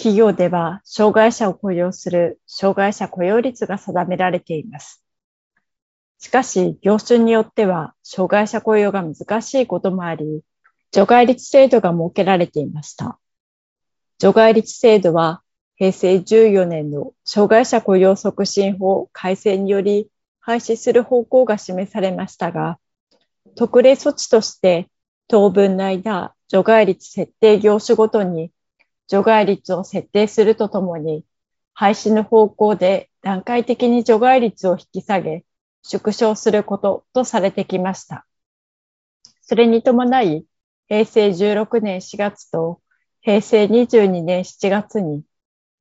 企業では障害者を雇用する障害者雇用率が定められています。しかし、業種によっては障害者雇用が難しいこともあり、除外率制度が設けられていました。除外率制度は平成14年の障害者雇用促進法改正により廃止する方向が示されましたが、特例措置として当分の間、除外率設定業種ごとに除外率を設定するとともに、廃止の方向で段階的に除外率を引き下げ、縮小することとされてきました。それに伴い、平成16年4月と平成22年7月に、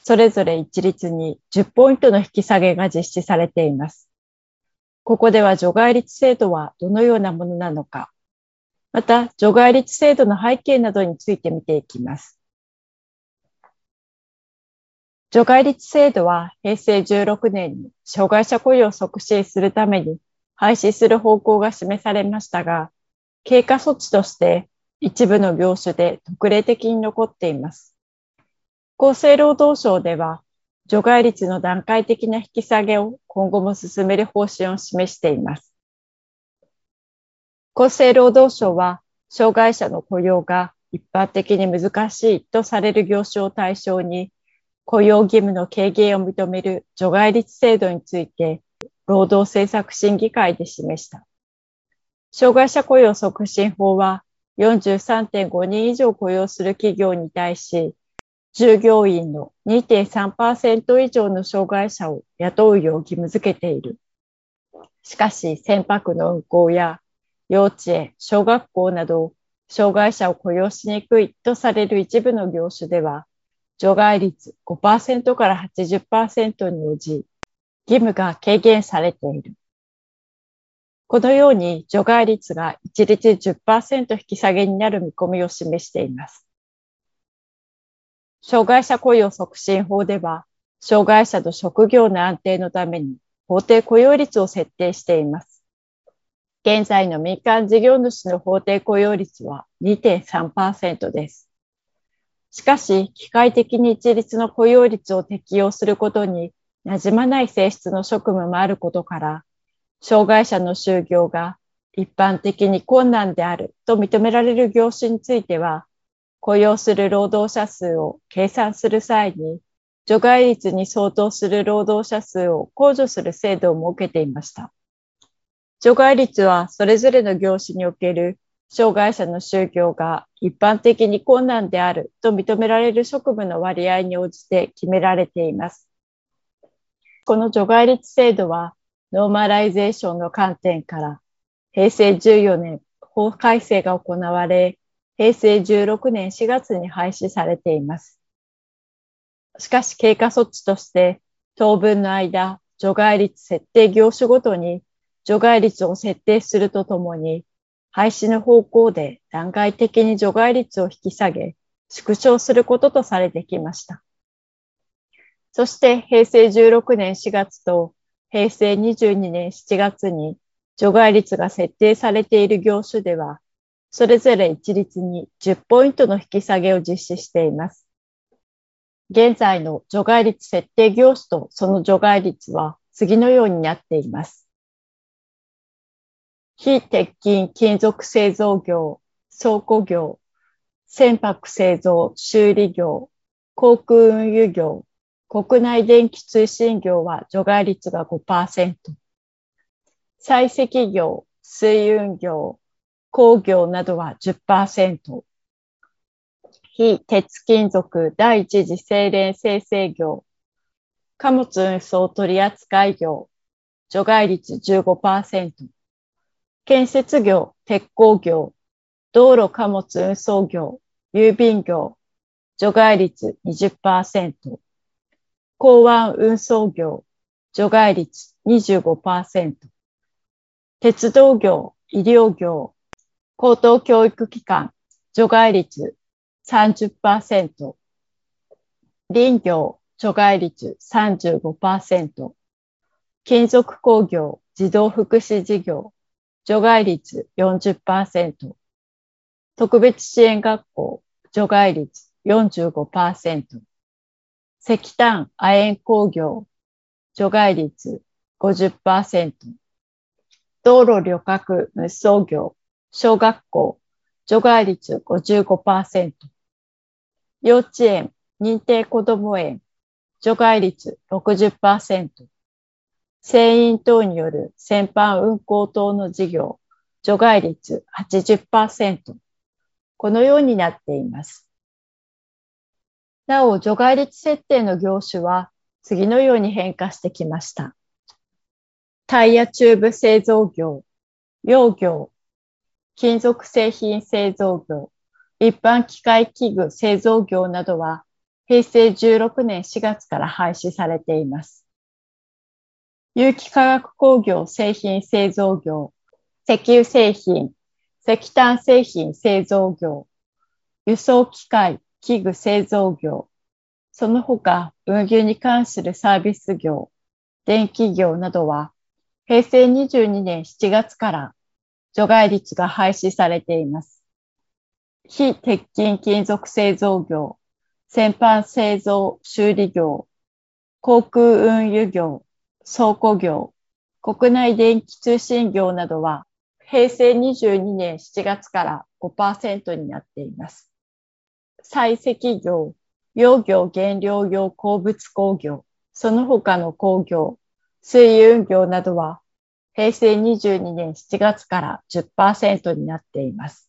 それぞれ一律に10ポイントの引き下げが実施されています。ここでは除外率制度はどのようなものなのか、また除外率制度の背景などについて見ていきます。除外率制度は平成16年に障害者雇用を促進するために廃止する方向が示されましたが、経過措置として一部の業種で特例的に残っています。厚生労働省では除外率の段階的な引き下げを今後も進める方針を示しています。厚生労働省は、障害者の雇用が一般的に難しいとされる業種を対象に、雇用義務の軽減を認める除外率制度について、労働政策審議会で示した。障害者雇用促進法は、43.5人以上雇用する企業に対し、従業員の2.3%以上の障害者を雇うよう義務付けている。しかし、船舶の運航や幼稚園、小学校など、障害者を雇用しにくいとされる一部の業種では、除外率5%から80%に応じ、義務が軽減されている。このように除外率が一律10%引き下げになる見込みを示しています。障害者雇用促進法では、障害者の職業の安定のために法定雇用率を設定しています。現在の民間事業主の法定雇用率は2.3%です。しかし、機械的に一律の雇用率を適用することに馴染まない性質の職務もあることから、障害者の就業が一般的に困難であると認められる業種については、雇用する労働者数を計算する際に、除外率に相当する労働者数を控除する制度を設けていました。除外率はそれぞれの業種における障害者の就業が一般的に困難であると認められる職務の割合に応じて決められています。この除外率制度はノーマライゼーションの観点から平成14年法改正が行われ、平成16年4月に廃止されています。しかし経過措置として当分の間、除外率設定業種ごとに除外率を設定するとともに、廃止の方向で段階的に除外率を引き下げ、縮小することとされてきました。そして平成16年4月と平成22年7月に除外率が設定されている業種では、それぞれ一律に10ポイントの引き下げを実施しています。現在の除外率設定業種とその除外率は次のようになっています。非鉄筋金属製造業、倉庫業、船舶製造、修理業、航空運輸業、国内電気通信業は除外率が5%。採石業、水運業、工業などは10%。非鉄金属第一次精錬生成業、貨物運送取扱業、除外率15%。建設業、鉄鋼業、道路貨物運送業、郵便業、除外率20%。港湾運送業、除外率25%。鉄道業、医療業、高等教育機関、除外率30%。林業、除外率35%。金属工業、児童福祉事業、除外率40%。特別支援学校、除外率45%。石炭、亜鉛工業、除外率50%。道路旅客運送業、小学校、除外率55%。幼稚園、認定こども園、除外率60%。船員等による船舶運航等の事業、除外率80%。このようになっています。なお、除外率設定の業種は次のように変化してきました。タイヤチューブ製造業、養業、金属製品製造業、一般機械器具製造業などは平成16年4月から廃止されています。有機化学工業製品製造業、石油製品、石炭製品製造業、輸送機械、器具製造業、その他運輸に関するサービス業、電気業などは平成22年7月から除外率が廃止されています。非鉄筋金属製造業、先般製造修理業、航空運輸業、倉庫業、国内電気通信業などは平成22年7月から5%になっています。採石業、農業原料用鉱物工業、その他の工業、水運業などは平成22年7月から10%になっています。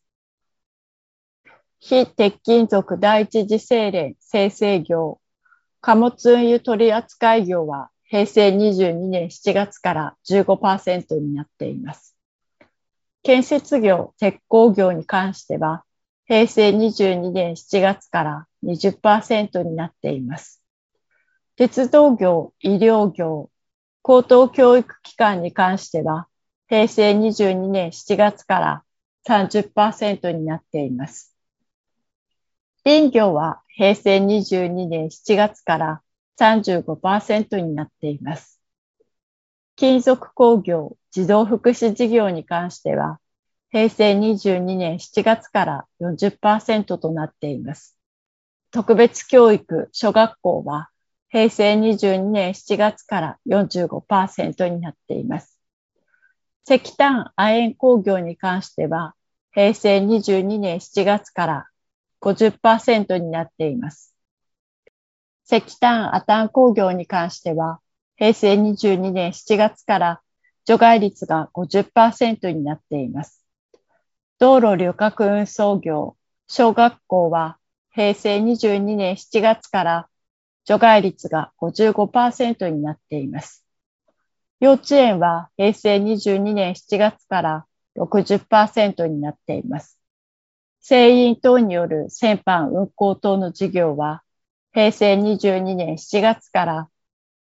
非鉄金属第一次精錬生成業、貨物運輸取扱業は平成22年7月から15%になっています。建設業、鉄鋼業に関しては平成22年7月から20%になっています。鉄道業、医療業、高等教育機関に関しては、平成22年7月から30%になっています。林業は平成22年7月から35%になっています。金属工業、児童福祉事業に関しては、平成22年7月から40%となっています。特別教育、小学校は平成22年7月から45%になっています。石炭、亜鉛工業に関しては平成22年7月から50%になっています。石炭、亜炭工業に関しては平成22年7月から除外率が50%になっています。道路旅客運送業、小学校は平成22年7月から除外率が55%になっています。幼稚園は平成22年7月から60%になっています。船員等による船販運行等の事業は平成22年7月から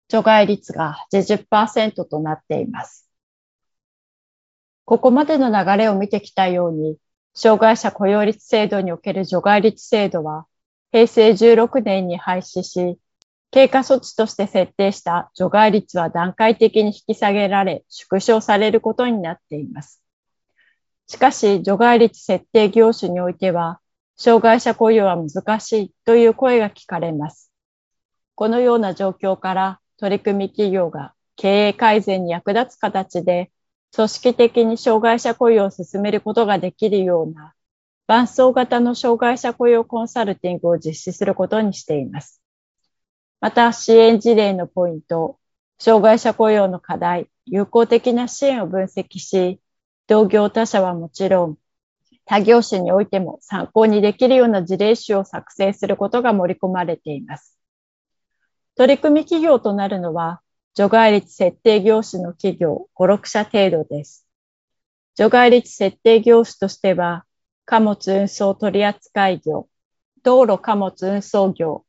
除外率が80%となっています。ここまでの流れを見てきたように、障害者雇用率制度における除外率制度は、平成16年に廃止し、経過措置として設定した除外率は段階的に引き下げられ、縮小されることになっています。しかし、除外率設定業種においては、障害者雇用は難しいという声が聞かれます。このような状況から取り組み企業が経営改善に役立つ形で組織的に障害者雇用を進めることができるような伴走型の障害者雇用コンサルティングを実施することにしています。また支援事例のポイント、障害者雇用の課題、有効的な支援を分析し、同業他社はもちろん、他業種においても参考にできるような事例集を作成することが盛り込まれています。取り組み企業となるのは、除外率設定業種の企業5、6社程度です。除外率設定業種としては、貨物運送取扱業、道路貨物運送業、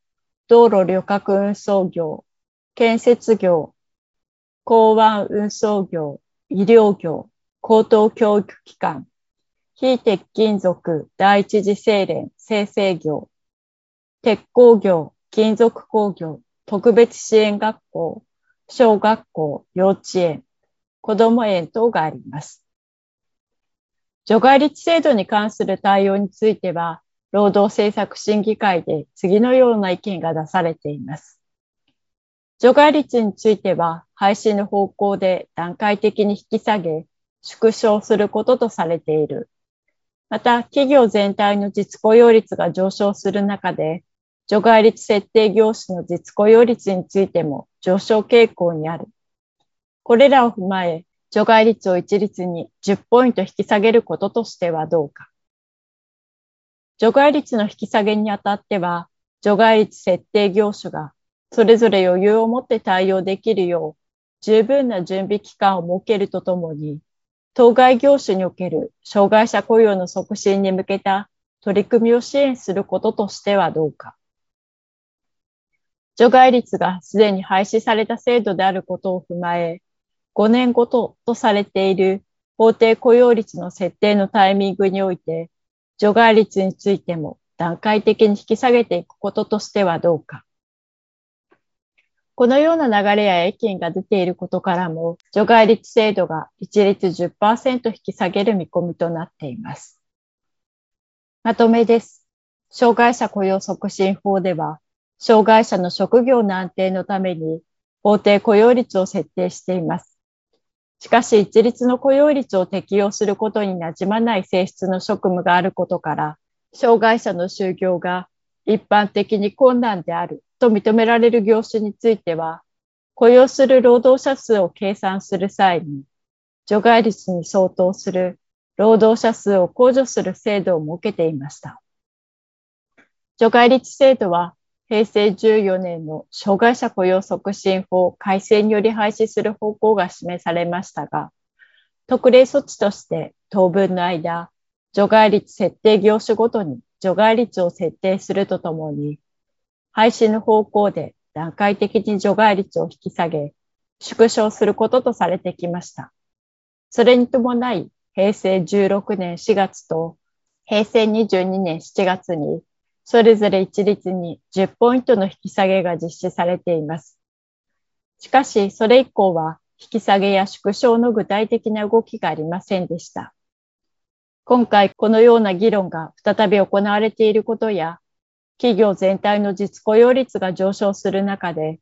道路旅客運送業、建設業、港湾運送業、医療業、高等教育機関、非鉄金属第一次精錬生成業、鉄工業、金属工業、特別支援学校、小学校、幼稚園、子ども園等があります。除外率制度に関する対応については、労働政策審議会で次のような意見が出されています。除外率については、廃止の方向で段階的に引き下げ、縮小することとされている。また、企業全体の実雇用率が上昇する中で、除外率設定業種の実雇用率についても上昇傾向にある。これらを踏まえ、除外率を一律に10ポイント引き下げることとしてはどうか。除外率の引き下げにあたっては、除外率設定業種がそれぞれ余裕を持って対応できるよう、十分な準備期間を設けるとともに、当該業種における障害者雇用の促進に向けた取り組みを支援することとしてはどうか。除外率がすでに廃止された制度であることを踏まえ、5年ごととされている法定雇用率の設定のタイミングにおいて、除外率についても段階的に引き下げていくこととしてはどうか。このような流れや意見が出ていることからも、除外率制度が一律10%引き下げる見込みとなっています。まとめです。障害者雇用促進法では、障害者の職業の安定のために法定雇用率を設定しています。しかし、一律の雇用率を適用することになじまない性質の職務があることから、障害者の就業が一般的に困難であると認められる業種については、雇用する労働者数を計算する際に、除外率に相当する労働者数を控除する制度を設けていました。除外率制度は平成14年の障害者雇用促進法改正により廃止する方向が示されましたが、特例措置として当分の間、除外率設定業種ごとに除外率を設定するとともに、廃止の方向で段階的に除外率を引き下げ、縮小することとされてきました。それに伴い、平成16年4月と平成22年7月にそれぞれ一律に10ポイントの引き下げが実施されています。しかし、それ以降は引き下げや縮小の具体的な動きがありませんでした。今回このような議論が再び行われていることや、企業全体の実雇用率が上昇する中で、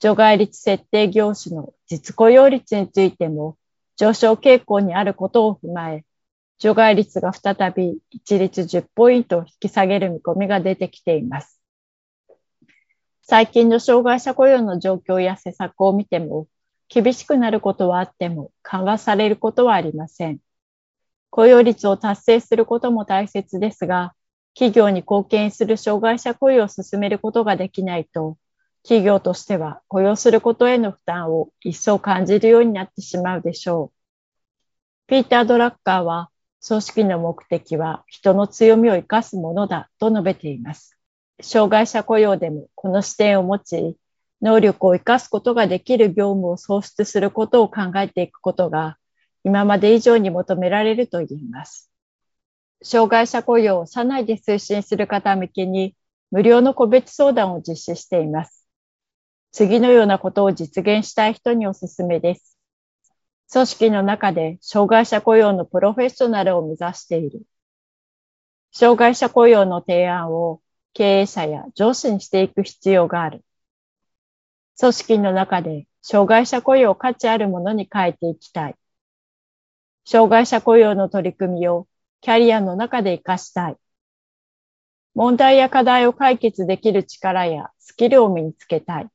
除外率設定業種の実雇用率についても上昇傾向にあることを踏まえ、除外率が再び一律10ポイント引き下げる見込みが出てきています。最近の障害者雇用の状況や施策を見ても、厳しくなることはあっても緩和されることはありません。雇用率を達成することも大切ですが、企業に貢献する障害者雇用を進めることができないと、企業としては雇用することへの負担を一層感じるようになってしまうでしょう。ピーター・ドラッカーは組織の目的は人の強みを生かすものだと述べています。障害者雇用でもこの視点を持ち、能力を生かすことができる業務を創出することを考えていくことが今まで以上に求められると言います。障害者雇用を社内で推進する方向けに無料の個別相談を実施しています。次のようなことを実現したい人におすすめです。組織の中で障害者雇用のプロフェッショナルを目指している。障害者雇用の提案を経営者や上司にしていく必要がある。組織の中で障害者雇用を価値あるものに変えていきたい。障害者雇用の取り組みをキャリアの中で活かしたい。問題や課題を解決できる力やスキルを身につけたい。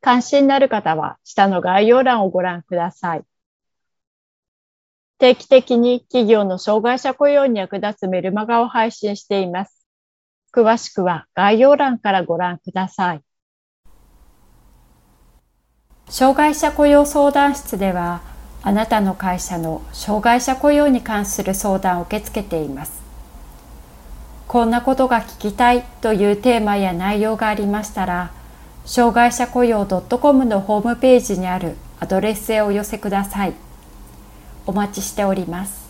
関心のある方は下の概要欄をご覧ください。定期的に企業の障害者雇用に役立つメルマガを配信しています。詳しくは概要欄からご覧ください。障害者雇用相談室では、あなたの会社の障害者雇用に関する相談を受け付けています。こんなことが聞きたいというテーマや内容がありましたら、障害者雇用 .com のホームページにあるアドレスへお寄せください。お待ちしております。